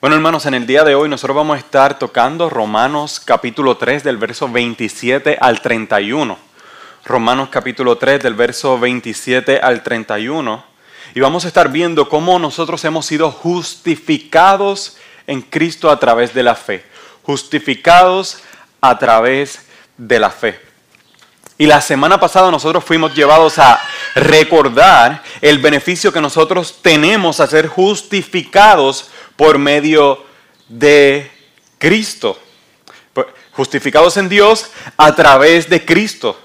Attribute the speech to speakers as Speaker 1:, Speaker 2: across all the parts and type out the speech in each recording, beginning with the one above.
Speaker 1: Bueno, hermanos, en el día de hoy nosotros vamos a estar tocando Romanos capítulo 3 del verso 27 al 31. Romanos capítulo 3 del verso 27 al 31. Y vamos a estar viendo cómo nosotros hemos sido justificados en Cristo a través de la fe. Justificados a través de la fe. Y la semana pasada nosotros fuimos llevados a recordar el beneficio que nosotros tenemos a ser justificados por medio de Cristo. Justificados en Dios a través de Cristo.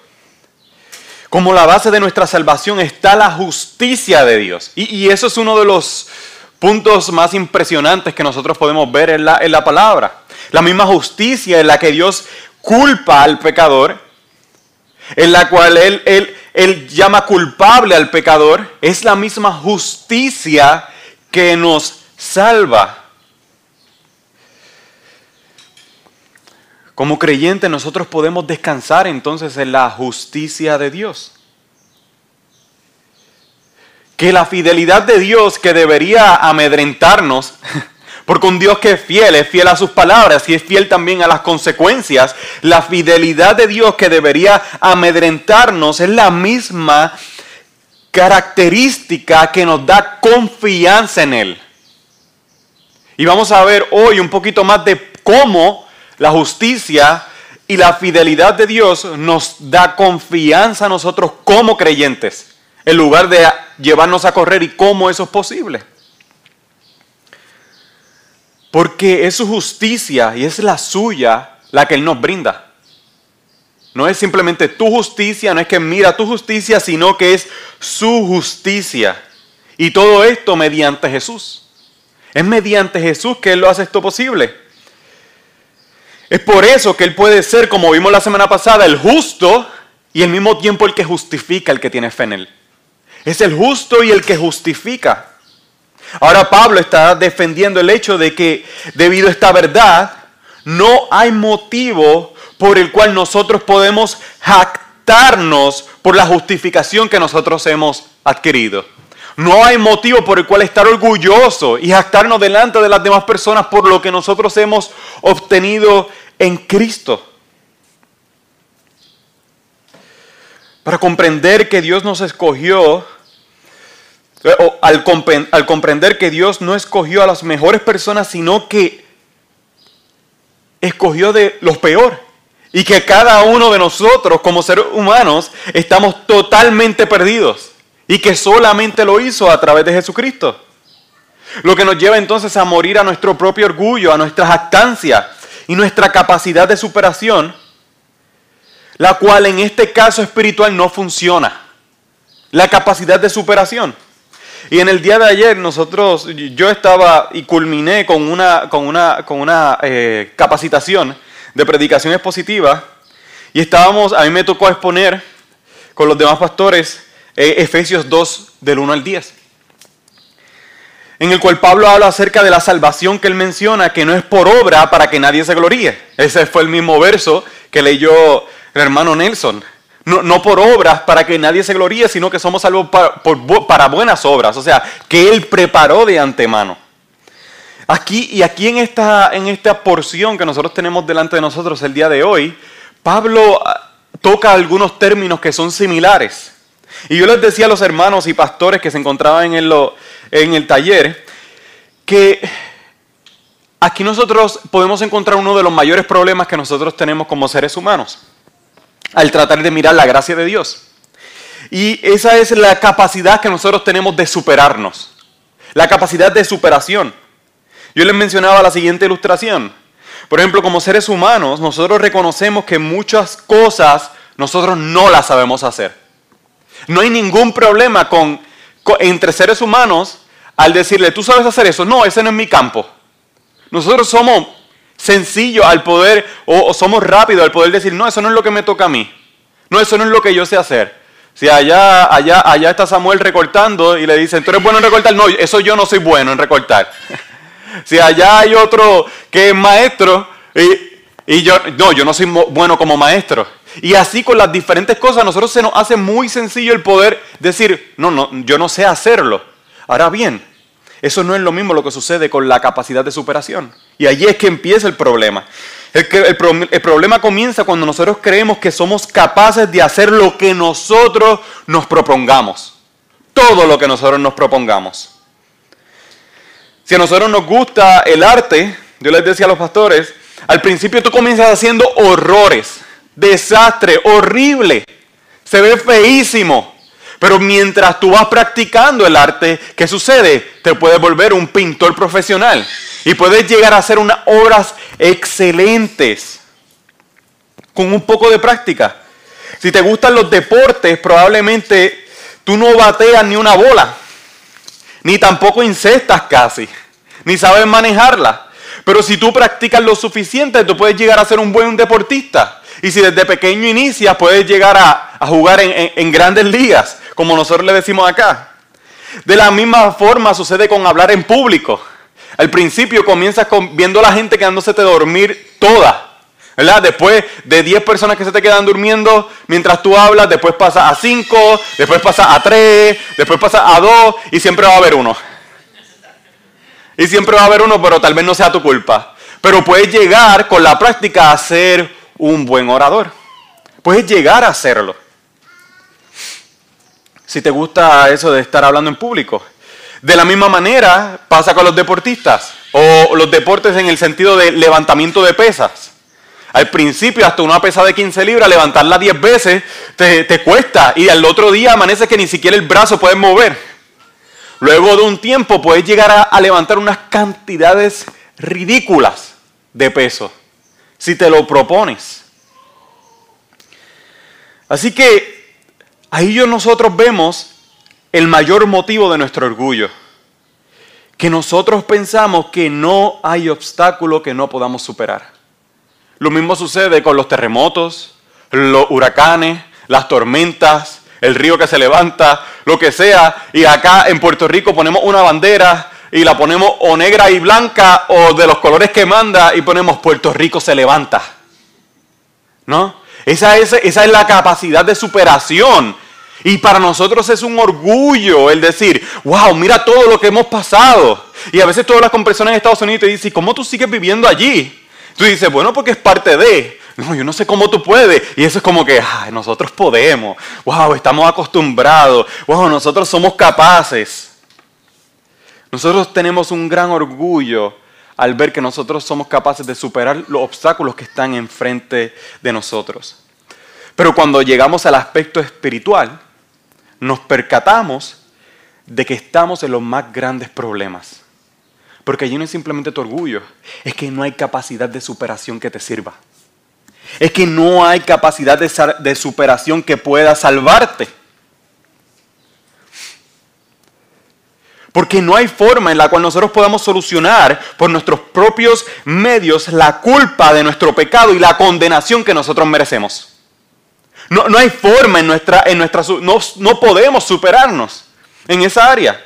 Speaker 1: Como la base de nuestra salvación está la justicia de Dios. Y, eso es uno de los puntos más impresionantes que nosotros podemos ver en la, en la palabra. La misma justicia en la que Dios culpa al pecador, en la cual él, él, él llama culpable al pecador, es la misma justicia que nos salva. Como creyentes nosotros podemos descansar entonces en la justicia de Dios. Que la fidelidad de Dios que debería amedrentarnos, porque un Dios que es fiel, es fiel a sus palabras y es fiel también a las consecuencias, la fidelidad de Dios que debería amedrentarnos es la misma característica que nos da confianza en Él. Y vamos a ver hoy un poquito más de cómo la justicia y la fidelidad de Dios nos da confianza a nosotros como creyentes, en lugar de llevarnos a correr y cómo eso es posible. Porque es su justicia y es la suya la que Él nos brinda. No es simplemente tu justicia, no es que mira tu justicia, sino que es su justicia. Y todo esto mediante Jesús. Es mediante Jesús que Él lo hace esto posible. Es por eso que Él puede ser, como vimos la semana pasada, el justo y al mismo tiempo el que justifica el que tiene fe en Él. Es el justo y el que justifica. Ahora Pablo está defendiendo el hecho de que debido a esta verdad no hay motivo por el cual nosotros podemos jactarnos por la justificación que nosotros hemos adquirido. No hay motivo por el cual estar orgulloso y jactarnos delante de las demás personas por lo que nosotros hemos obtenido en Cristo. Para comprender que Dios nos escogió, o al, al comprender que Dios no escogió a las mejores personas, sino que escogió de los peores. Y que cada uno de nosotros como seres humanos estamos totalmente perdidos y que solamente lo hizo a través de Jesucristo. Lo que nos lleva entonces a morir a nuestro propio orgullo, a nuestra jactancia y nuestra capacidad de superación, la cual en este caso espiritual no funciona. La capacidad de superación. Y en el día de ayer nosotros, yo estaba y culminé con una, con una, con una eh, capacitación de predicación expositiva y estábamos, a mí me tocó exponer con los demás pastores eh, Efesios 2 del 1 al 10, en el cual Pablo habla acerca de la salvación que él menciona, que no es por obra para que nadie se gloríe. Ese fue el mismo verso que leyó el hermano Nelson. No, por obras para que nadie se gloríe, sino que somos salvos para, para buenas obras, o sea, que Él preparó de antemano. Aquí y aquí en esta, en esta porción que nosotros tenemos delante de nosotros el día de hoy, Pablo ah, toca algunos términos que son similares. Y yo les decía a los hermanos y pastores que se encontraban en, en el taller que aquí nosotros podemos encontrar uno de los mayores problemas que nosotros tenemos como seres humanos al tratar de mirar la gracia de Dios. Y esa es la capacidad que nosotros tenemos de superarnos, la capacidad de superación. Yo les mencionaba la siguiente ilustración. Por ejemplo, como seres humanos, nosotros reconocemos que muchas cosas nosotros no las sabemos hacer. No hay ningún problema con, entre seres humanos al decirle, tú sabes hacer eso. No, ese no es mi campo. Nosotros somos sencillos al poder, o, somos rápidos al poder decir, no, eso no es lo que me toca a mí. No, eso no es lo que yo sé hacer. Si allá, allá, allá está Samuel recortando y le dicen, tú eres bueno en recortar, no, eso yo no soy bueno en recortar. si allá hay otro que es maestro y, y yo, no, yo no soy bueno como maestro. Y así con las diferentes cosas, a nosotros se nos hace muy sencillo el poder decir, no, no, yo no sé hacerlo. Ahora bien, eso no es lo mismo lo que sucede con la capacidad de superación. Y allí es que empieza el problema. El, el, el, problema comienza cuando nosotros creemos que somos capaces de hacer lo que nosotros nos propongamos. Todo lo que nosotros nos propongamos. Si a nosotros nos gusta el arte, yo les decía a los pastores, al principio tú comienzas haciendo horrores, desastre, horrible, se ve feísimo. Pero mientras tú vas practicando el arte, ¿qué sucede? Te puedes volver un pintor profesional y puedes llegar a hacer unas obras excelentes con un poco de práctica. Si te gustan los deportes, probablemente tú no bateas ni una bola, ni tampoco incestas casi, ni sabes manejarla. Pero si tú practicas lo suficiente, tú puedes llegar a ser un buen deportista. Y si desde pequeño inicias, puedes llegar a, jugar en, grandes ligas, como nosotros le decimos acá. De la misma forma sucede con hablar en público. Al principio comienzas con, viendo a la gente quedándose de dormir toda. ¿verdad? Después de 10 personas que se te quedan durmiendo mientras tú hablas, después pasa a 5, después pasa a 3, después pasa a 2 y siempre va a haber uno. Y siempre va a haber uno, pero tal vez no sea tu culpa. Pero puedes llegar con la práctica a ser un buen orador. Puedes llegar a hacerlo. Si te gusta eso de estar hablando en público. De la misma manera pasa con los deportistas o los deportes en el sentido de levantamiento de pesas. Al principio, hasta una pesa de 15 libras, levantarla 10 veces te, cuesta y al otro día amanece que ni siquiera el brazo puedes mover. Luego de un tiempo puedes llegar a levantar unas cantidades ridículas de peso si te lo propones. Así que ahí nosotros vemos el mayor motivo de nuestro orgullo. Que nosotros pensamos que no hay obstáculo que no podamos superar. Lo mismo sucede con los terremotos, los huracanes, las tormentas, el río que se levanta, lo que sea. Y acá en Puerto Rico ponemos una bandera y la ponemos o negra y blanca o de los colores que manda y ponemos Puerto Rico se levanta. ¿No? Esa es, esa es la capacidad de superación y para nosotros es un orgullo el decir, wow, mira todo lo que hemos pasado. Y a veces todas las personas en Estados Unidos te dicen, ¿cómo tú sigues viviendo allí? Tú dices, bueno, porque es parte de. No, yo no sé cómo tú puedes. Y eso es como que, ay, nosotros podemos. Wow, estamos acostumbrados. Wow, nosotros somos capaces. Nosotros tenemos un gran orgullo al ver que nosotros somos capaces de superar los obstáculos que están enfrente de nosotros. Pero cuando llegamos al aspecto espiritual, nos percatamos de que estamos en los más grandes problemas. Porque allí no es simplemente tu orgullo, es que no hay capacidad de superación que te sirva. Es que no hay capacidad de, superación que pueda salvarte. Porque no hay forma en la cual nosotros podamos solucionar por nuestros propios medios la culpa de nuestro pecado y la condenación que nosotros merecemos. No, hay forma en nuestra, en nuestra no, no podemos superarnos en esa área.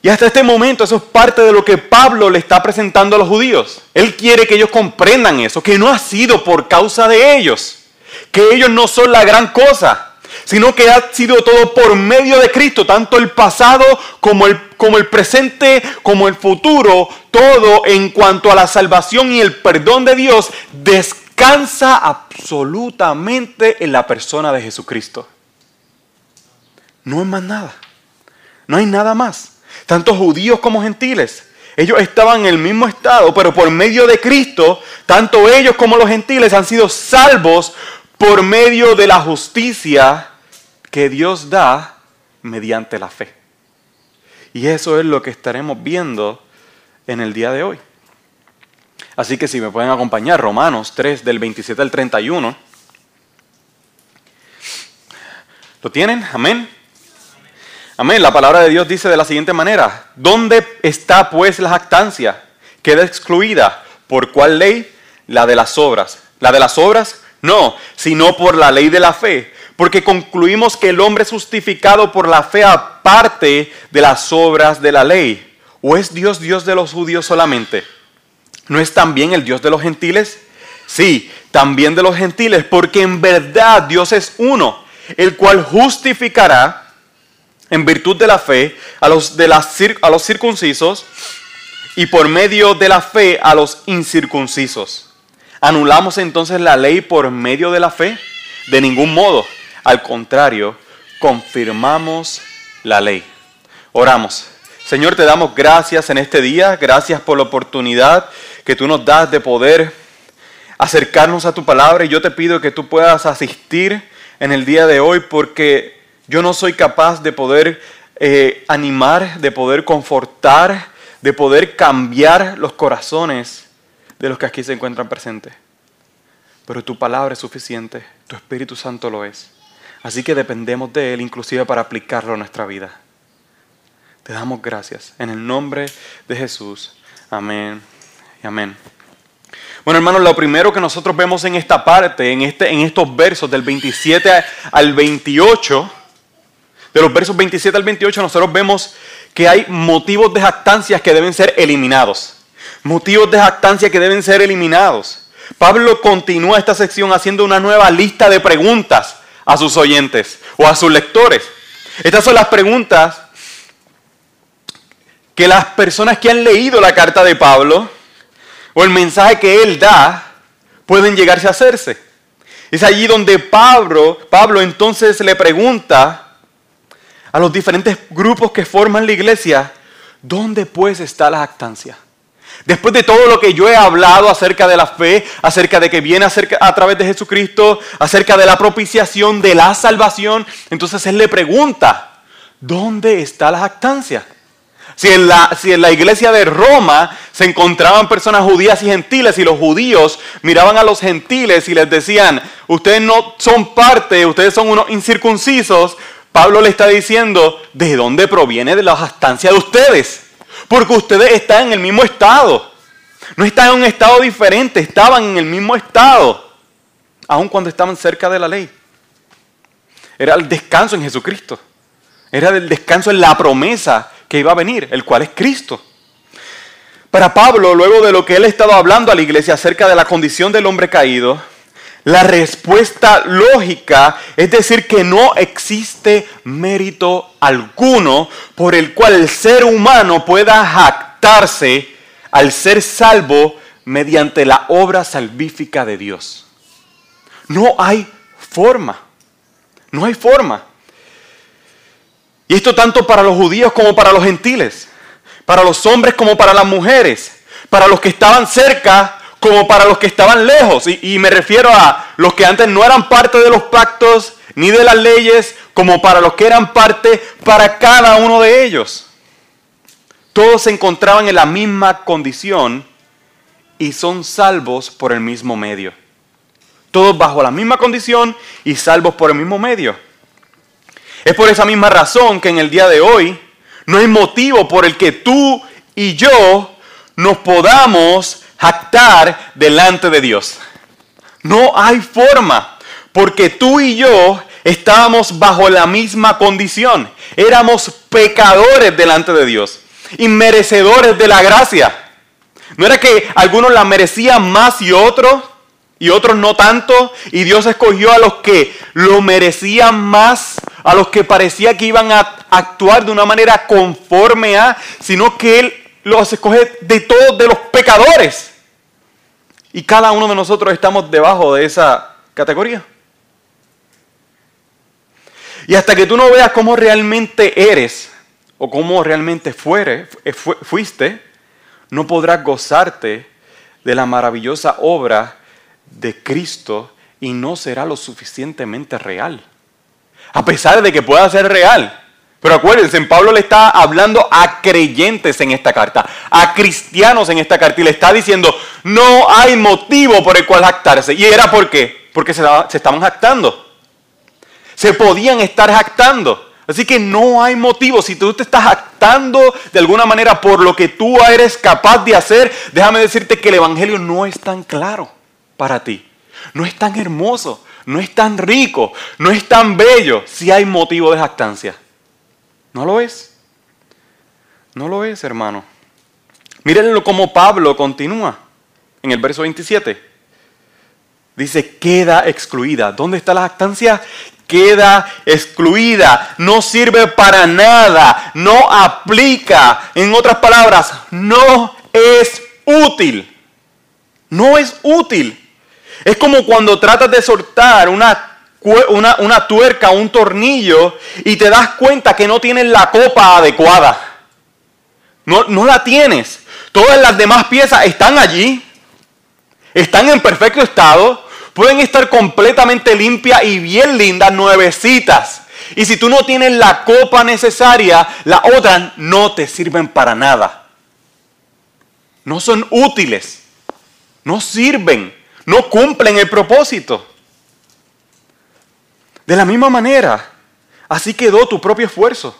Speaker 1: Y hasta este momento eso es parte de lo que Pablo le está presentando a los judíos. Él quiere que ellos comprendan eso, que no ha sido por causa de ellos, que ellos no son la gran cosa, sino que ha sido todo por medio de Cristo, tanto el pasado como el, como el presente, como el futuro, todo en cuanto a la salvación y el perdón de Dios descansa absolutamente en la persona de Jesucristo. No es más nada. No hay nada más. Tanto judíos como gentiles. Ellos estaban en el mismo estado, pero por medio de Cristo, tanto ellos como los gentiles han sido salvos por medio de la justicia que Dios da mediante la fe. Y eso es lo que estaremos viendo en el día de hoy. Así que si me pueden acompañar, Romanos 3 del 27 al 31. ¿Lo tienen? Amén. Amén. La palabra de Dios dice de la siguiente manera, ¿dónde está pues la jactancia? Queda excluida. ¿Por cuál ley? La de las obras. ¿La de las obras? No, sino por la ley de la fe. Porque concluimos que el hombre es justificado por la fe aparte de las obras de la ley. ¿O es Dios Dios de los judíos solamente? ¿No es también el Dios de los gentiles? Sí, también de los gentiles, porque en verdad Dios es uno, el cual justificará en virtud de la fe a los, de los circuncisos y por medio de la fe a los incircuncisos. ¿Anulamos entonces la ley por medio de la fe? De ningún modo. Al contrario, confirmamos la ley. Oramos. Señor, te damos gracias en este día, gracias por la oportunidad que tú nos das de poder acercarnos a tu palabra y yo te pido que tú puedas asistir en el día de hoy porque yo no soy capaz de poder eh, animar, de poder confortar, de poder cambiar los corazones de los que aquí se encuentran presentes. Pero tu palabra es suficiente, tu Espíritu Santo lo es. Así que dependemos de Él inclusive para aplicarlo a nuestra vida. Te damos gracias. En el nombre de Jesús. Amén amén. Bueno, hermanos, lo primero que nosotros vemos en esta parte, en, este, en estos versos del 27 al 28, de los versos 27 al 28, nosotros vemos que hay motivos de jactancia que deben ser eliminados. Motivos de jactancia que deben ser eliminados. Pablo continúa esta sección haciendo una nueva lista de preguntas a sus oyentes o a sus lectores. Estas son las preguntas que las personas que han leído la carta de Pablo o el mensaje que él da pueden llegarse a hacerse. Es allí donde Pablo, Pablo entonces le pregunta a los diferentes grupos que forman la iglesia, ¿dónde pues está la jactancia? Después de todo lo que yo he hablado acerca de la fe, acerca de que viene a través de Jesucristo, acerca de la propiciación, de la salvación, entonces él le pregunta, ¿dónde está la jactancia? Si en, la, iglesia de Roma se encontraban personas judías y gentiles y los judíos miraban a los gentiles y les decían, ustedes no son parte, ustedes son unos incircuncisos, Pablo le está diciendo, ¿de dónde proviene de la jactancia de ustedes? Porque ustedes están en el mismo estado. No están en un estado diferente, estaban en el mismo estado, aun cuando estaban cerca de la ley. Era el descanso en Jesucristo. Era el descanso en la promesa que iba a venir, el cual es Cristo. Para Pablo, luego de lo que él estaba hablando a la iglesia acerca de la condición del hombre caído, la respuesta lógica es decir que no existe mérito alguno por el cual el ser humano pueda jactarse al ser salvo mediante la obra salvífica de Dios. No hay forma. No hay forma. Y esto tanto para los judíos como para los gentiles, para los hombres como para las mujeres, para los que estaban cerca como para los que estaban lejos. Y, me refiero a los que antes no eran parte de los pactos ni de las leyes, como para los que eran parte, para cada uno de ellos. Todos se encontraban en la misma condición y son salvos por el mismo medio. Todos bajo la misma condición y salvos por el mismo medio. Es por esa misma razón que en el día de hoy no hay motivo por el que tú y yo nos podamos jactar delante de Dios. No hay forma, porque tú y yo estábamos bajo la misma condición. Éramos pecadores delante de Dios y merecedores de la gracia. No era que algunos la merecían más y otros y otros no tanto, y Dios escogió a los que lo merecían más, a los que parecía que iban a actuar de una manera conforme a, sino que Él los escoge de todos, de los pecadores. Y cada uno de nosotros estamos debajo de esa categoría. Y hasta que tú no veas cómo realmente eres o cómo realmente fuere, fuiste, no podrás gozarte de la maravillosa obra de Cristo y no será lo suficientemente real. A pesar de que pueda ser real. Pero acuérdense, Pablo le está hablando a creyentes en esta carta, a cristianos en esta carta, y le está diciendo, no hay motivo por el cual jactarse. ¿Y era por qué? Porque se, estaban jactando. Se podían estar jactando. Así que no hay motivo. Si tú te estás jactando de alguna manera por lo que tú eres capaz de hacer, déjame decirte que el Evangelio no es tan claro para ti. No es tan hermoso, no es tan rico, no es tan bello si hay motivo de jactancia. No lo es. No lo es, hermano. Mírenlo como Pablo continúa en el verso 27. Dice, queda excluida. ¿Dónde está la jactancia? queda excluida, no sirve para nada, no aplica, en otras palabras, no es útil. No es útil. Es como cuando tratas de soltar una, una, una tuerca, un tornillo, y te das cuenta que no tienes la copa adecuada. No, no la tienes. Todas las demás piezas están allí, están en perfecto estado, pueden estar completamente limpias y bien lindas, nuevecitas. Y si tú no tienes la copa necesaria, las otras no te sirven para nada. No son útiles, no sirven, no cumplen el propósito. De la misma manera, así quedó tu propio esfuerzo.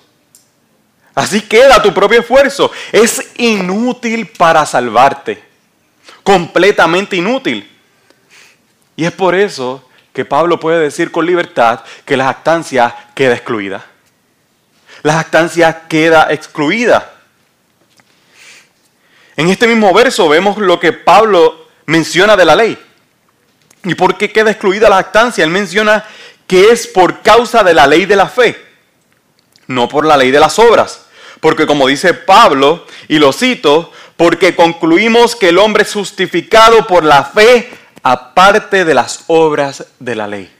Speaker 1: Así queda tu propio esfuerzo. Es inútil para salvarte. Completamente inútil. Y es por eso que Pablo puede decir con libertad que la jactancia queda excluida. La jactancia queda excluida. En este mismo verso vemos lo que Pablo menciona de la ley. ¿Y por qué queda excluida la jactancia? Él menciona que es por causa de la ley de la fe, no por la ley de las obras. Porque como dice Pablo, y lo cito, porque concluimos que el hombre es justificado por la fe aparte de las obras de la ley.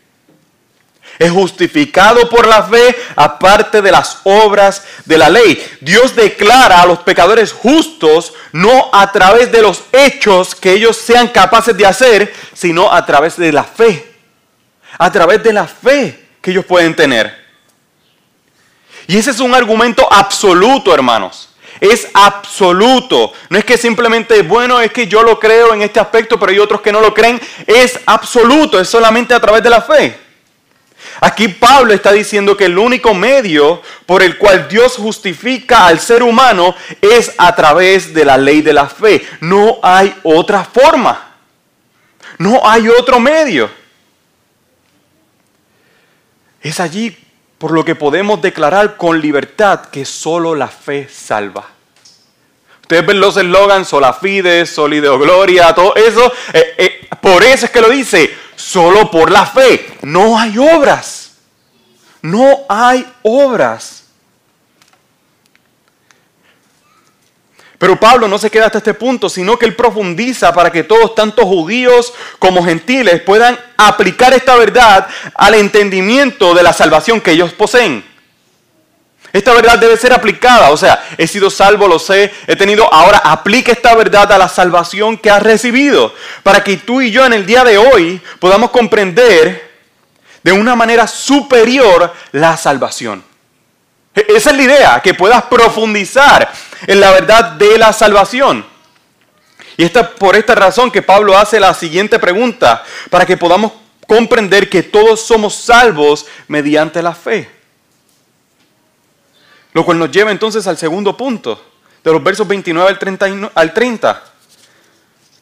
Speaker 1: Es justificado por la fe aparte de las obras de la ley. Dios declara a los pecadores justos no a través de los hechos que ellos sean capaces de hacer, sino a través de la fe. A través de la fe que ellos pueden tener. Y ese es un argumento absoluto, hermanos. Es absoluto. No es que simplemente, bueno, es que yo lo creo en este aspecto, pero hay otros que no lo creen. Es absoluto, es solamente a través de la fe. Aquí Pablo está diciendo que el único medio por el cual Dios justifica al ser humano es a través de la ley de la fe. No hay otra forma. No hay otro medio. Es allí por lo que podemos declarar con libertad que solo la fe salva. Ustedes ven los eslogans, sola fide, solideo gloria, todo eso. Eh, eh, por eso es que lo dice, solo por la fe. No hay obras. No hay obras. Pero Pablo no se queda hasta este punto, sino que él profundiza para que todos, tanto judíos como gentiles, puedan aplicar esta verdad al entendimiento de la salvación que ellos poseen. Esta verdad debe ser aplicada, o sea, he sido salvo, lo sé, he tenido, ahora aplica esta verdad a la salvación que has recibido, para que tú y yo en el día de hoy podamos comprender de una manera superior la salvación. Esa es la idea, que puedas profundizar en la verdad de la salvación. Y es por esta razón que Pablo hace la siguiente pregunta, para que podamos comprender que todos somos salvos mediante la fe. Lo cual nos lleva entonces al segundo punto, de los versos 29 al 30. Al 30.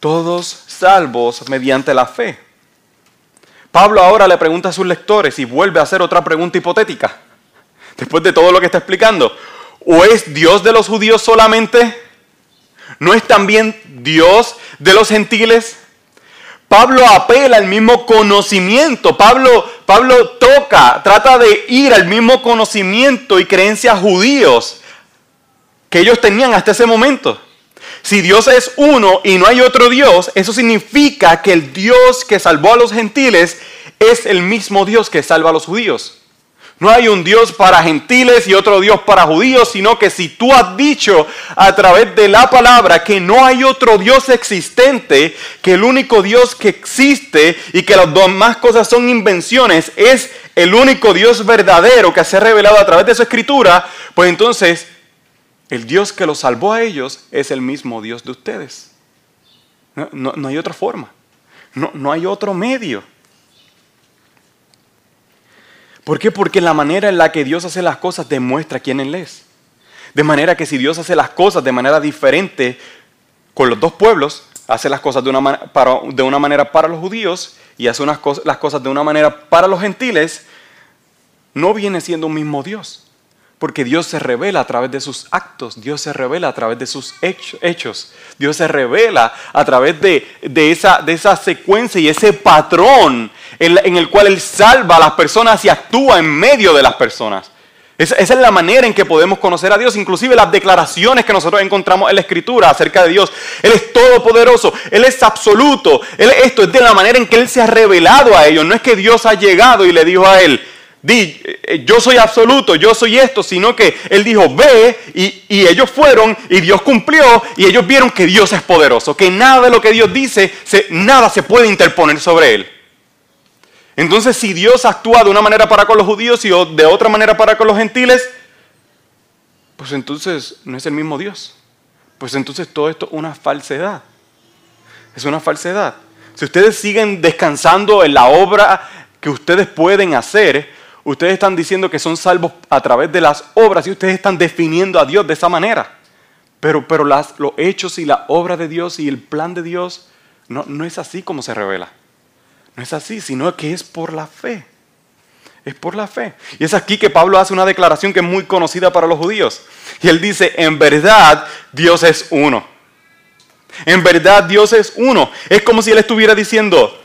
Speaker 1: Todos salvos mediante la fe. Pablo ahora le pregunta a sus lectores y vuelve a hacer otra pregunta hipotética, después de todo lo que está explicando. ¿O es Dios de los judíos solamente? ¿No es también Dios de los gentiles? Pablo apela al mismo conocimiento. Pablo, Pablo toca, trata de ir al mismo conocimiento y creencias judíos que ellos tenían hasta ese momento. Si Dios es uno y no hay otro Dios, eso significa que el Dios que salvó a los gentiles es el mismo Dios que salva a los judíos. No hay un Dios para gentiles y otro Dios para judíos, sino que si tú has dicho a través de la palabra que no hay otro Dios existente, que el único Dios que existe y que las demás cosas son invenciones, es el único Dios verdadero que se ha revelado a través de su escritura, pues entonces el Dios que los salvó a ellos es el mismo Dios de ustedes. No, hay otra forma, no, no hay otro medio. ¿Por qué? Porque la manera en la que Dios hace las cosas demuestra quién Él es. De manera que si Dios hace las cosas de manera diferente con los dos pueblos, hace las cosas de una, manera para los judíos y hace las cosas de una manera para los gentiles, no viene siendo un mismo Dios. Porque Dios se revela a través de sus actos, Dios se revela a través de sus hechos, Dios se revela a través de esa secuencia y ese patrón en, el cual Él salva a las personas y actúa en medio de las personas. Esa, es la manera en que podemos conocer a Dios, inclusive las declaraciones que nosotros encontramos en la Escritura acerca de Dios. Él es todopoderoso, Él es absoluto, esto es de la manera en que Él se ha revelado a ellos. No es que Dios ha llegado y le dijo a Él, di, eh, yo soy absoluto, yo soy esto, sino que Él dijo, ve, y, ellos fueron, y Dios cumplió, y ellos vieron que Dios es poderoso, que nada de lo que Dios dice, nada se puede interponer sobre Él. Entonces, si Dios actúa de una manera para con los judíos y de otra manera para con los gentiles, pues entonces no es el mismo Dios. Pues entonces todo esto es una falsedad. Es una falsedad. Si ustedes siguen descansando en la obra que ustedes pueden hacer, ustedes están diciendo que son salvos a través de las obras y ustedes están definiendo a Dios de esa manera. Pero, pero las, los hechos y la obra de Dios y el plan de Dios no, no es así como se revela. No es así, sino que es por la fe. Es por la fe. Y es aquí que Pablo hace una declaración que es muy conocida para los judíos. Y él dice, en verdad Dios es uno. En verdad Dios es uno. Es como si él estuviera diciendo,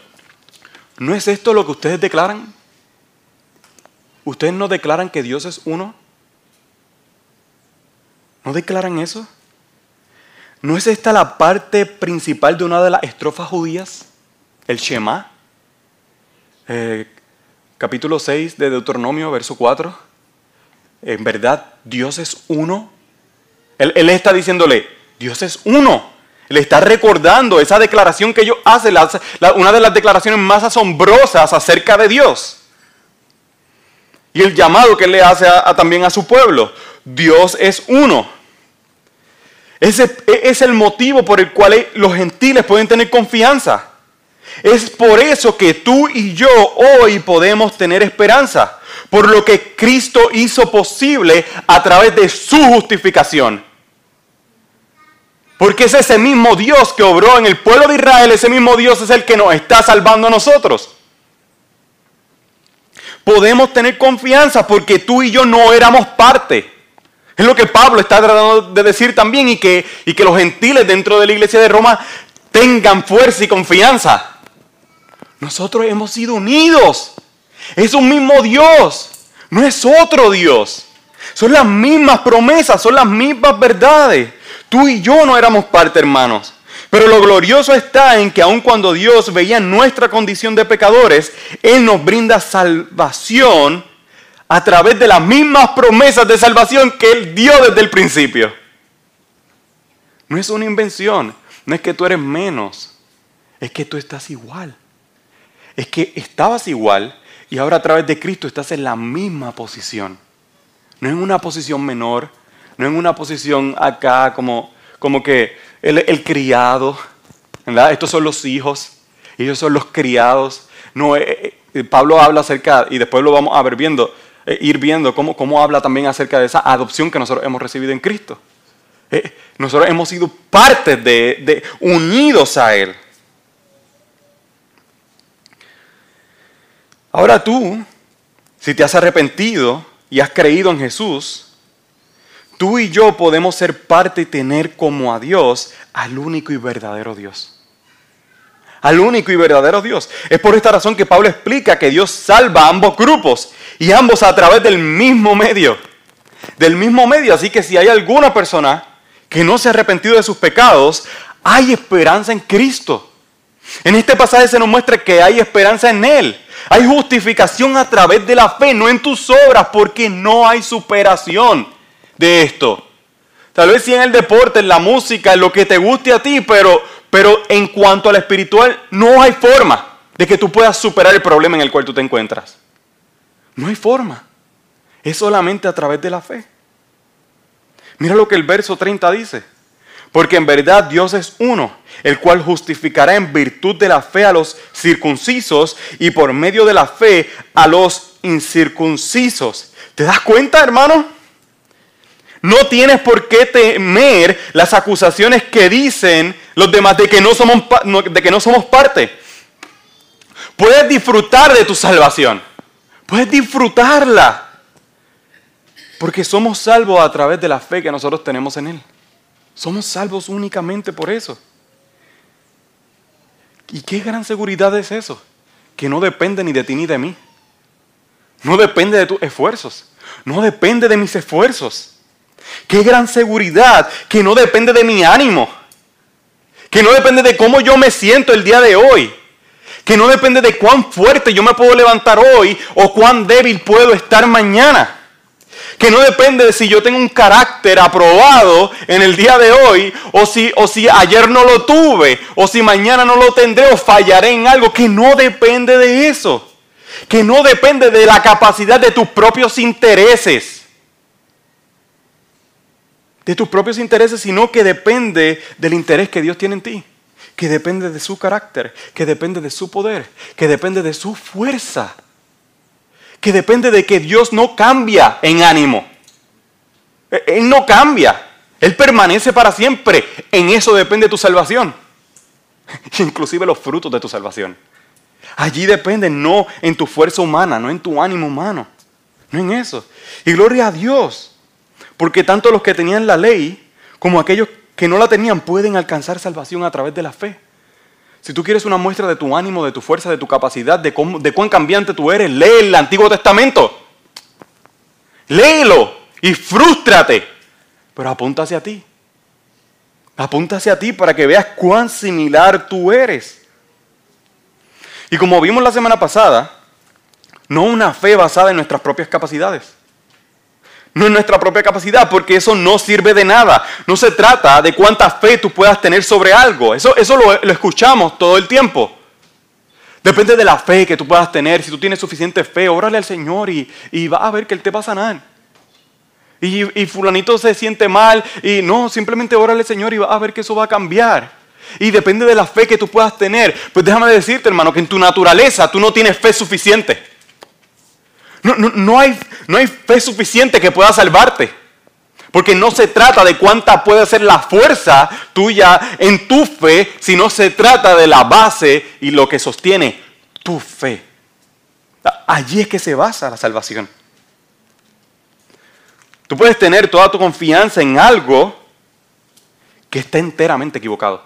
Speaker 1: ¿no es esto lo que ustedes declaran? ¿Ustedes no declaran que Dios es uno? ¿No declaran eso? ¿No es esta la parte principal de una de las estrofas judías? El Shema. Eh, capítulo 6 de Deuteronomio, verso 4. En verdad, Dios es uno. Él, está diciéndole, Dios es uno. Le está recordando esa declaración que ellos hacen, una de las declaraciones más asombrosas acerca de Dios. Y el llamado que él le hace también a su pueblo. Dios es uno. Ese es el motivo por el cual los gentiles pueden tener confianza. Es por eso que tú y yo hoy podemos tener esperanza, por lo que Cristo hizo posible a través de su justificación. Porque es ese mismo Dios que obró en el pueblo de Israel, ese mismo Dios es el que nos está salvando a nosotros. Podemos tener confianza porque tú y yo no éramos parte. Es lo que Pablo está tratando de decir también y que, y que los gentiles dentro de la iglesia de Roma tengan fuerza y confianza. Nosotros hemos sido unidos. Es un mismo Dios. No es otro Dios. Son las mismas promesas, son las mismas verdades. Tú y yo no éramos parte, hermanos. Pero lo glorioso está en que aun cuando Dios veía nuestra condición de pecadores, Él nos brinda salvación a través de las mismas promesas de salvación que Él dio desde el principio. No es una invención, no es que tú eres menos, es que tú estás igual es que estabas igual y ahora a través de Cristo estás en la misma posición. No en una posición menor, no en una posición acá como, como que el, criado. Estos son los hijos, ellos son los criados. No, eh, eh, Pablo habla acerca, y después lo vamos a ver viendo, eh, ir viendo cómo, cómo, habla también acerca de esa adopción que nosotros hemos recibido en Cristo. nosotros hemos sido parte de, de, unidos a Él. Ahora tú, si te has arrepentido y has creído en Jesús, tú y yo podemos ser parte y tener como a Dios al único y verdadero Dios. Al único y verdadero Dios. Es por esta razón que Pablo explica que Dios salva a ambos grupos y ambos a través del mismo medio. Del mismo medio. Así que si hay alguna persona que no se ha arrepentido de sus pecados, hay esperanza en Cristo. En este pasaje se nos muestra que hay esperanza en Él. Hay justificación a través de la fe, no en tus obras, porque no hay superación de esto. Tal vez sí en el deporte, en la música, en lo que te guste a ti, pero, pero en cuanto al espiritual, no hay forma de que tú puedas superar el problema en el cual tú te encuentras. No hay forma. Es solamente a través de la fe. Mira lo que el verso 30 dice. Porque en verdad Dios es uno, el cual justificará en virtud de la fe a los circuncisos y por medio de la fe a los incircuncisos. ¿Te das cuenta, hermano? No tienes por qué temer las acusaciones que dicen los demás de que no somos, de que no somos parte. Puedes disfrutar de tu salvación. Puedes disfrutarla. Porque somos salvos a través de la fe que nosotros tenemos en Él. Somos salvos únicamente por eso. ¿Y qué gran seguridad es eso? Que no depende ni de ti ni de mí. No depende de tus esfuerzos. No depende de mis esfuerzos. Qué gran seguridad que no depende de mi ánimo. Que no depende de cómo yo me siento el día de hoy. Que no depende de cuán fuerte yo me puedo levantar hoy o cuán débil puedo estar mañana. Que no depende de si yo tengo un carácter aprobado en el día de hoy o si, o si ayer no lo tuve o si mañana no lo tendré o fallaré en algo. Que no depende de eso. Que no depende de la capacidad de tus propios intereses de tus propios intereses, sino que depende del interés que Dios tiene en ti, que depende de su carácter, que depende de su poder, que depende de su fuerza, que depende de que Dios no cambia en ánimo. E, Él no cambia, Él permanece para siempre. En eso depende tu salvación, inclusive los frutos de tu salvación. Allí depende no en tu fuerza humana, no en tu ánimo humano, no en eso. Y gloria a Dios porque tanto los que tenían la ley como aquellos que no la tenían pueden alcanzar salvación a través de la fe. Si tú quieres una muestra de tu ánimo, de tu fuerza, de tu capacidad, de, cuán cambiante tú eres, lee el Antiguo Testamento. Léelo y frústrate. Pero apunta hacia ti. Apunta hacia ti para que veas cuán similar tú eres. Y como vimos la semana pasada, no una fe basada en nuestras propias capacidades no es nuestra propia capacidad, porque eso no sirve de nada. No se trata de cuánta fe tú puedas tener sobre algo. Eso, eso lo, escuchamos todo el tiempo. Depende de la fe que tú puedas tener. Si tú tienes suficiente fe, órale al Señor y, y va a ver que Él te va a sanar. Y, y, fulanito se siente mal y no, simplemente órale al Señor y va a ver que eso va a cambiar. Y depende de la fe que tú puedas tener. Pues déjame decirte, hermano, que en tu naturaleza tú no tienes fe suficiente. No, hay, no hay fe suficiente que pueda salvarte. Porque no se trata de cuánta puede ser la fuerza tuya en tu fe, sino se trata de la base y lo que sostiene tu fe. Allí es que se basa la salvación. Tú puedes tener toda tu confianza en algo que está enteramente equivocado.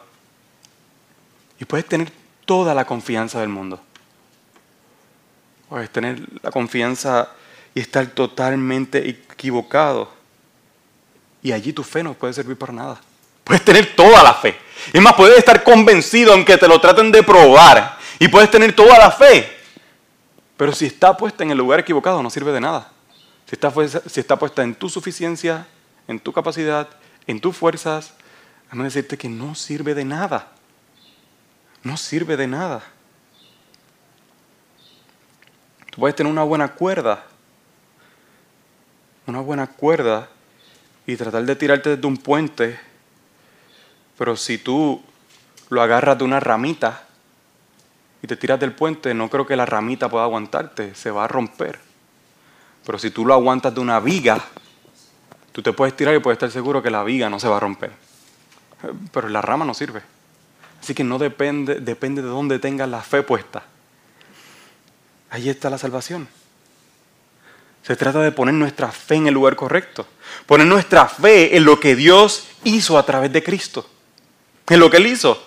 Speaker 1: Y puedes tener toda la confianza del mundo. Puedes tener la confianza y estar totalmente equivocado. Y allí tu fe no puede servir para nada. Puedes tener toda la fe. Es más, puedes estar convencido aunque te lo traten de probar. Y puedes tener toda la fe. Pero si está puesta en el lugar equivocado, no sirve de nada. Si está, si está puesta en tu suficiencia, en tu capacidad, en tus fuerzas, déjame decirte que no sirve de nada. No sirve de nada. Tú puedes tener una buena cuerda, una buena cuerda y tratar de tirarte desde un puente, pero si tú lo agarras de una ramita y te tiras del puente, no creo que la ramita pueda aguantarte, se va a romper. Pero si tú lo aguantas de una viga, tú te puedes tirar y puedes estar seguro que la viga no se va a romper. Pero la rama no sirve. Así que no depende, depende de dónde tengas la fe puesta. Ahí está la salvación. Se trata de poner nuestra fe en el lugar correcto. Poner nuestra fe en lo que Dios hizo a través de Cristo. En lo que Él hizo.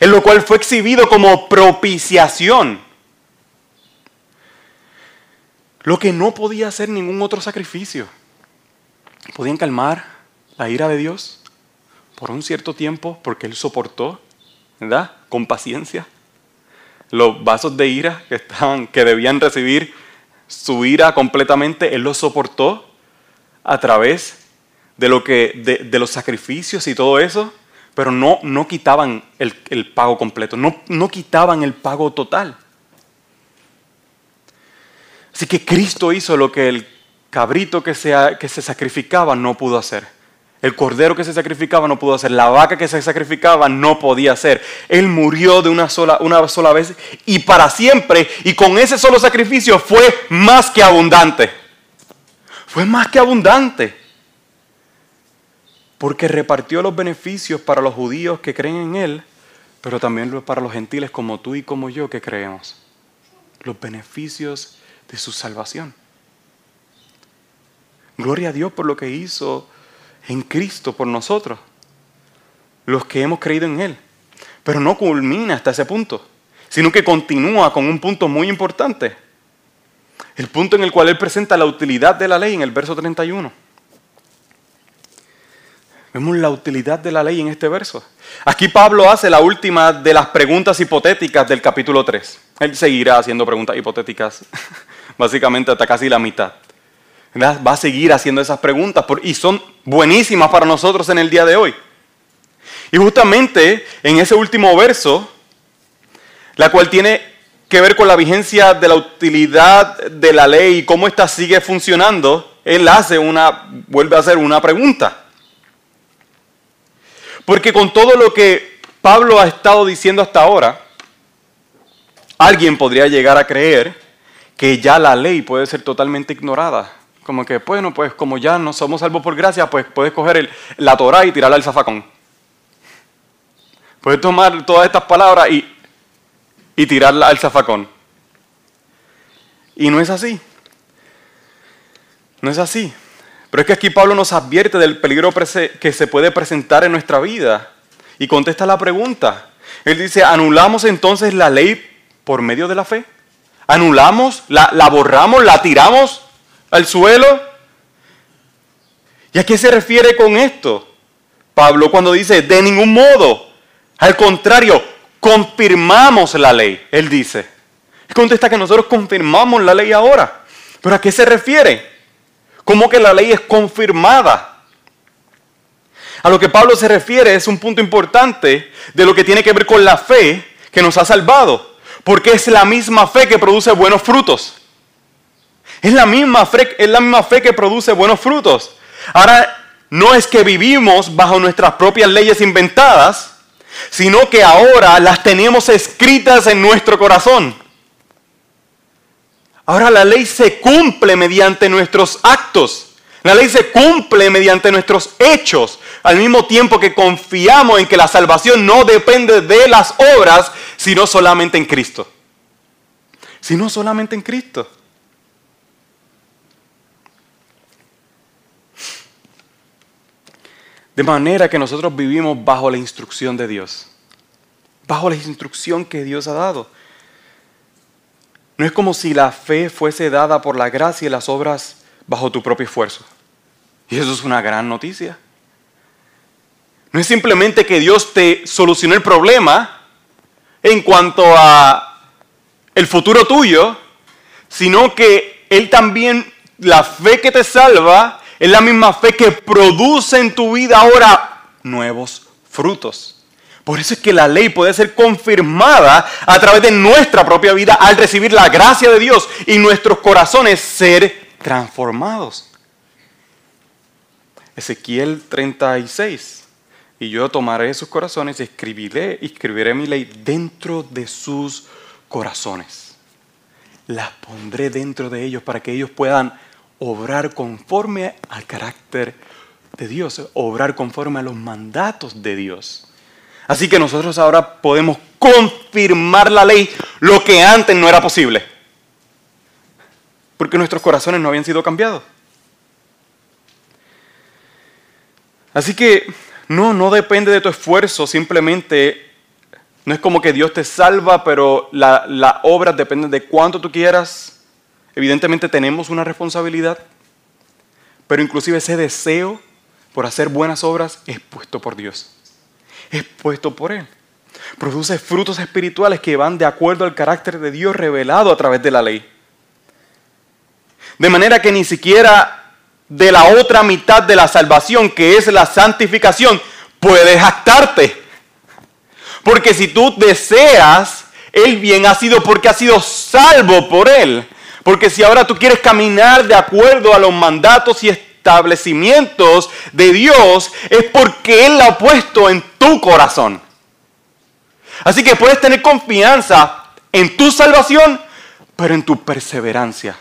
Speaker 1: En lo cual fue exhibido como propiciación. Lo que no podía hacer ningún otro sacrificio. Podían calmar la ira de Dios por un cierto tiempo porque Él soportó, ¿verdad? Con paciencia los vasos de ira que, estaban, que debían recibir su ira completamente, Él los soportó a través de, lo que, de, los sacrificios y todo eso, pero no, no quitaban el, pago completo, no, no quitaban el pago total. Así que Cristo hizo lo que el cabrito que que se sacrificaba no pudo hacer. El cordero que se sacrificaba no pudo hacer, la vaca que se sacrificaba no podía hacer. Él murió de una sola, una sola vez y para siempre. Y con ese solo sacrificio fue más que abundante. Fue más que abundante. Porque repartió los beneficios para los judíos que creen en Él, pero también para los gentiles como tú y como yo que creemos. Los beneficios de su salvación. Gloria a Dios por lo que hizo en Cristo por nosotros, los que hemos creído en Él. Pero no culmina hasta ese punto, sino que continúa con un punto muy importante. El punto en el cual Él presenta la utilidad de la ley en el verso 31. Vemos la utilidad de la ley en este verso. Aquí Pablo hace la última de las preguntas hipotéticas del capítulo 3. Él seguirá haciendo preguntas hipotéticas, básicamente hasta casi la mitad. Va a seguir haciendo esas preguntas y son buenísimas para nosotros en el día de hoy. Y justamente en ese último verso, la cual tiene que ver con la vigencia de la utilidad de la ley y cómo ésta sigue funcionando, él hace una, vuelve a hacer una pregunta. Porque con todo lo que Pablo ha estado diciendo hasta ahora, alguien podría llegar a creer que ya la ley puede ser totalmente ignorada. Como que, bueno, pues como ya no somos salvos por gracia, pues puedes coger la Torah y tirarla al zafacón. Puedes tomar todas estas palabras y, tirarla al zafacón. Y no es así. No es así. Pero es que aquí Pablo nos advierte del peligro que se puede presentar en nuestra vida y contesta la pregunta. Él dice, ¿anulamos entonces la ley por medio de la fe? ¿Anulamos? ¿La, la borramos? ¿La tiramos al suelo? ¿Y a qué se refiere con esto? Pablo cuando dice, de ningún modo. Al contrario, confirmamos la ley, él dice. Él contesta que nosotros confirmamos la ley ahora. ¿Pero a qué se refiere? ¿Cómo que la ley es confirmada? A lo que Pablo se refiere es un punto importante de lo que tiene que ver con la fe que nos ha salvado. Porque es la misma fe que produce buenos frutos. Es la misma fe, es la misma fe que produce buenos frutos. Ahora, no es que vivimos bajo nuestras propias leyes inventadas, sino que ahora las tenemos escritas en nuestro corazón. Ahora la ley se cumple mediante nuestros actos. La ley se cumple mediante nuestros hechos, al mismo tiempo que confiamos en que la salvación no depende de las obras, sino solamente en Cristo. Sino solamente en Cristo. De manera que nosotros vivimos bajo la instrucción de Dios. Bajo la instrucción que Dios ha dado. No es como si la fe fuese dada por la gracia y las obras bajo tu propio esfuerzo. Y eso es una gran noticia. No es simplemente que Dios te solucionó el problema en cuanto a el futuro tuyo, sino que Él también, la fe que te salva, es la misma fe que produce en tu vida ahora nuevos frutos. Por eso es que la ley puede ser confirmada a través de nuestra propia vida al recibir la gracia de Dios y nuestros corazones ser transformados. Ezequiel 36. Y yo tomaré sus corazones y escribiré, escribiré mi ley dentro de sus corazones. Las pondré dentro de ellos para que ellos puedan obrar conforme al carácter de Dios, obrar conforme a los mandatos de Dios. Así que nosotros ahora podemos confirmar la ley, lo que antes no era posible. Porque nuestros corazones no habían sido cambiados. Así que no, no depende de tu esfuerzo, simplemente no es como que Dios te salva, pero la, la obra depende de cuánto tú quieras. Evidentemente tenemos una responsabilidad, pero inclusive ese deseo por hacer buenas obras es puesto por Dios es puesto por Él. Produce frutos espirituales que van de acuerdo al carácter de Dios revelado a través de la ley. De manera que ni siquiera de la otra mitad de la salvación, que es la santificación, puedes jactarte. Porque si tú deseas el bien, ha sido porque has sido salvo por Él. Porque si ahora tú quieres caminar de acuerdo a los mandatos y establecimientos de Dios, es porque Él la ha puesto en tu corazón. Así que puedes tener confianza en tu salvación, pero en tu perseverancia.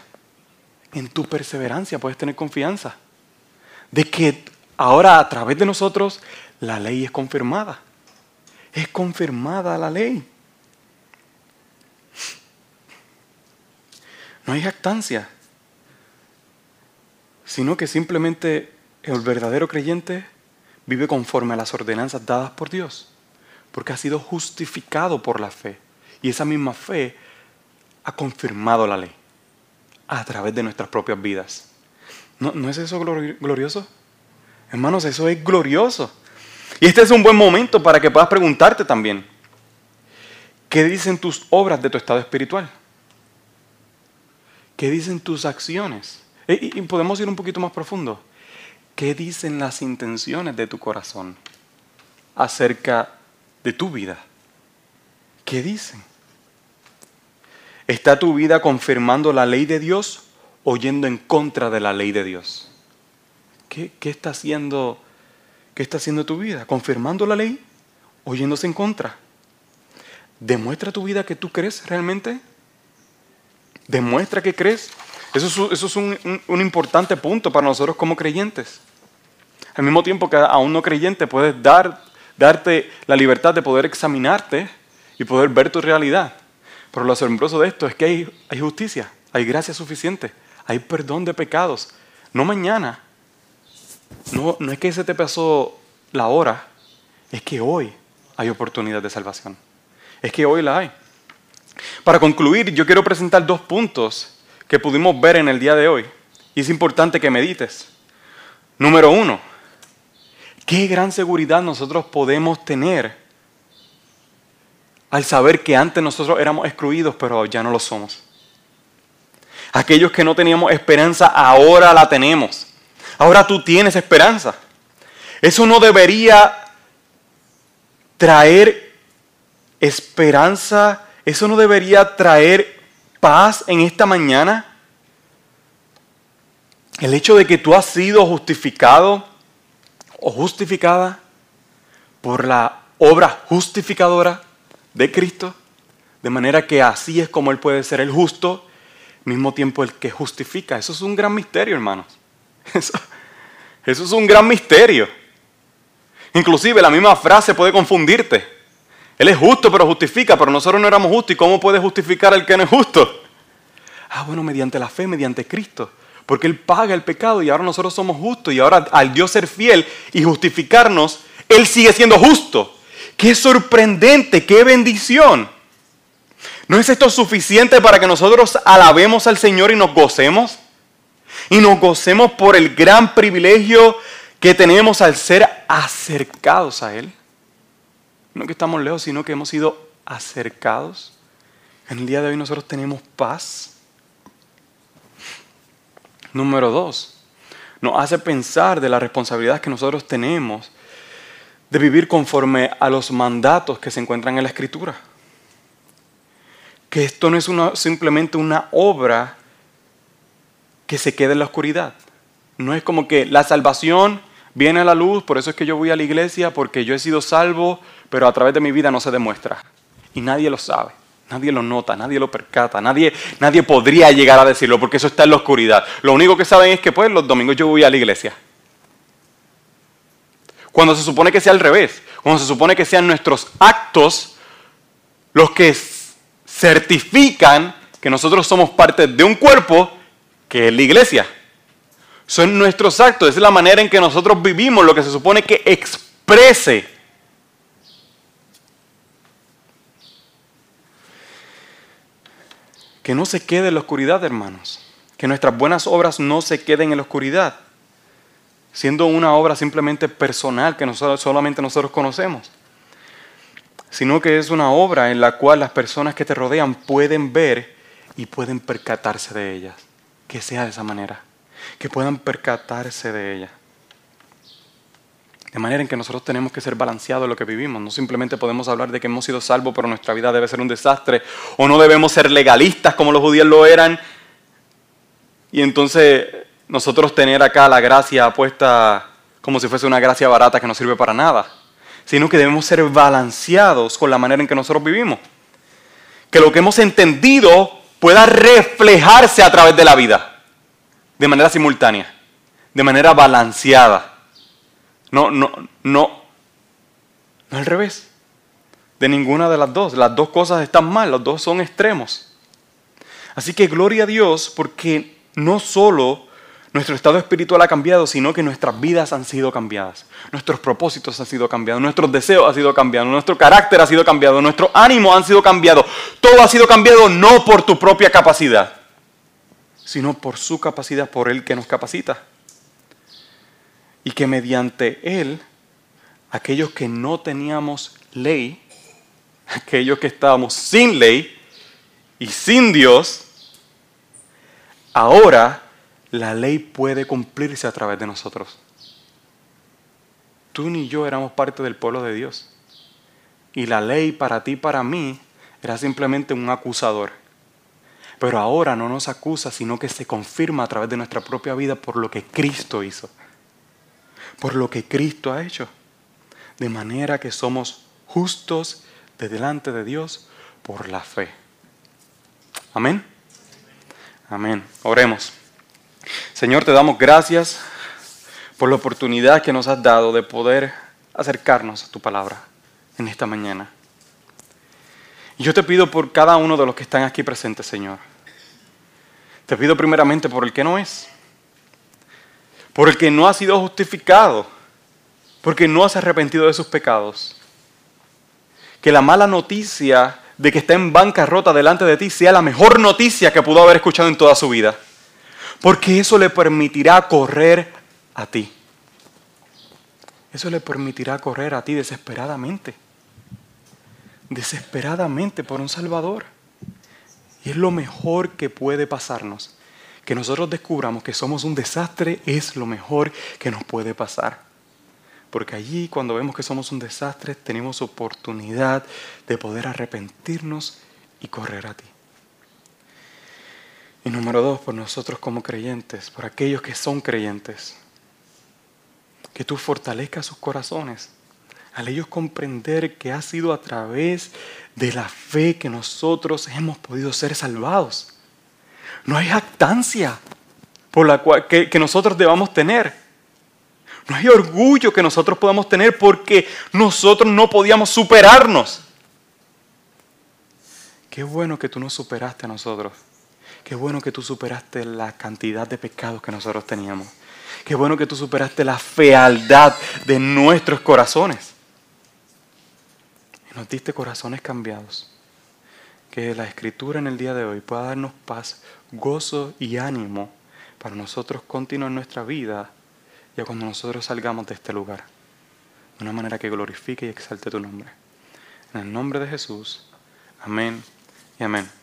Speaker 1: En tu perseverancia puedes tener confianza de que ahora a través de nosotros la ley es confirmada. Es confirmada la ley. No hay jactancia. sino que simplemente el verdadero creyente vive conforme a las ordenanzas dadas por Dios, porque ha sido justificado por la fe. Y esa misma fe ha confirmado la ley a través de nuestras propias vidas. ¿No, es eso glorioso? Hermanos, eso es glorioso. Y este es un buen momento para que puedas preguntarte también, ¿qué dicen tus obras de tu estado espiritual? ¿Qué dicen tus acciones? Y, podemos ir un poquito más profundo. ¿Qué dicen las intenciones de tu corazón acerca de tu vida? ¿Qué dicen? ¿Está tu vida confirmando la ley de Dios o yendo en contra de la ley de Dios? ¿Qué, está, haciendo, ¿Qué está haciendo tu vida? ¿Confirmando la ley o yéndose en contra? ¿Demuestra tu vida que tú crees realmente? ¿Demuestra que crees? Eso es, un, importante punto para nosotros como creyentes. Al mismo tiempo que a un no creyente puedes dar, darte la libertad de poder examinarte y poder ver tu realidad. Pero lo asombroso de esto es que hay, hay justicia, hay gracia suficiente, hay perdón de pecados. No mañana, no, no es que se te pasó la hora, es que hoy hay oportunidad de salvación. Es que hoy la hay. Para concluir, yo quiero presentar dos puntos que pudimos ver en el día de hoy. Y es importante que medites. Número uno, qué gran seguridad nosotros podemos tener al saber que antes nosotros éramos excluidos, pero ya no lo somos. Aquellos que no teníamos esperanza, ahora la tenemos. Ahora tú tienes esperanza. Eso no debería traer esperanza, eso no debería traer paz en esta mañana? El hecho de que tú has sido justificado o justificada por la obra justificadora de Cristo, de manera que así es como Él puede ser el justo, mismo tiempo el que justifica. Eso es un gran misterio, hermanos. Eso, eso es un gran misterio. Inclusive la misma frase puede confundirte. Él es justo, pero justifica, pero nosotros no éramos justos. ¿Y cómo puede justificar al que no es justo? Ah, bueno, mediante la fe, mediante Cristo. Porque Él paga el pecado y ahora nosotros somos justos. Y ahora al Dios ser fiel y justificarnos, Él sigue siendo justo. Qué sorprendente, qué bendición. ¿No es esto suficiente para que nosotros alabemos al Señor y nos gocemos? Y nos gocemos por el gran privilegio que tenemos al ser acercados a Él. No que estamos lejos, sino que hemos sido acercados. En el día de hoy nosotros tenemos paz. Número dos, nos hace pensar de la responsabilidad que nosotros tenemos de vivir conforme a los mandatos que se encuentran en la Escritura. Que esto no es simplemente una obra que se queda en la oscuridad. No es como que la salvación viene a la luz, por eso es que yo voy a la iglesia, porque yo he sido salvo, pero a través de mi vida no se demuestra. Y nadie lo sabe, nadie lo nota, nadie lo percata, nadie, nadie podría llegar a decirlo, porque eso está en la oscuridad. Lo único que saben es que pues los domingos yo voy a la iglesia. Cuando se supone que sea al revés, cuando se supone que sean nuestros actos los que certifican que nosotros somos parte de un cuerpo que es la iglesia. Son nuestros actos, es la manera en que nosotros vivimos, lo que se supone que exprese que no se quede en la oscuridad, hermanos. Que nuestras buenas obras no se queden en la oscuridad, siendo una obra simplemente personal que solamente nosotros conocemos, sino que es una obra en la cual las personas que te rodean pueden ver y pueden percatarse de ellas. Que sea de esa manera, que puedan percatarse de ella. De manera en que nosotros tenemos que ser balanceados en lo que vivimos. No simplemente podemos hablar de que hemos sido salvos, pero nuestra vida debe ser un desastre. O no debemos ser legalistas como los judíos lo eran. Y entonces nosotros tener acá la gracia puesta como si fuese una gracia barata que no sirve para nada. Sino que debemos ser balanceados con la manera en que nosotros vivimos. Que lo que hemos entendido pueda reflejarse a través de la vida. De manera simultánea. De manera balanceada. No, no, no. No al revés. De ninguna de las dos. Las dos cosas están mal, los dos son extremos. Así que gloria a Dios porque no solo nuestro estado espiritual ha cambiado, sino que nuestras vidas han sido cambiadas. Nuestros propósitos han sido cambiados, nuestros deseos han sido cambiados, nuestro carácter ha sido cambiado, nuestro ánimo han sido cambiado. Todo ha sido cambiado no por tu propia capacidad, sino por su capacidad, por el que nos capacita. Y que mediante Él, aquellos que no teníamos ley, aquellos que estábamos sin ley y sin Dios, ahora la ley puede cumplirse a través de nosotros. Tú ni yo éramos parte del pueblo de Dios. Y la ley para ti, para mí, era simplemente un acusador. Pero ahora no nos acusa, sino que se confirma a través de nuestra propia vida por lo que Cristo hizo. Por lo que Cristo ha hecho. De manera que somos justos de delante de Dios por la fe. Amén. Amén. Oremos. Señor, te damos gracias por la oportunidad que nos has dado de poder acercarnos a tu palabra en esta mañana. Y yo te pido por cada uno de los que están aquí presentes, Señor. Te pido primeramente por el que no es, por el que no ha sido justificado, porque no se ha arrepentido de sus pecados. Que la mala noticia de que está en bancarrota delante de ti sea la mejor noticia que pudo haber escuchado en toda su vida porque eso le permitirá correr a ti. Eso le permitirá correr a ti desesperadamente. Desesperadamente por un Salvador. Y es lo mejor que puede pasarnos. Que nosotros descubramos que somos un desastre es lo mejor que nos puede pasar. Porque allí cuando vemos que somos un desastre tenemos oportunidad de poder arrepentirnos y correr a ti. Y número dos, por nosotros como creyentes, por aquellos que son creyentes. Que tú fortalezcas sus corazones al ellos comprender que ha sido a través de la fe que nosotros hemos podido ser salvados. No hay jactancia por la cual, que, que nosotros debamos tener. No hay orgullo que nosotros podamos tener porque nosotros no podíamos superarnos. Qué bueno que tú nos superaste a nosotros. Qué bueno que tú superaste la cantidad de pecados que nosotros teníamos. Qué bueno que tú superaste la fealdad de nuestros corazones. Y nos diste corazones cambiados. Que la escritura en el día de hoy pueda darnos paz, gozo y ánimo para nosotros continuar nuestra vida ya cuando nosotros salgamos de este lugar. De una manera que glorifique y exalte tu nombre. En el nombre de Jesús. Amén y amén.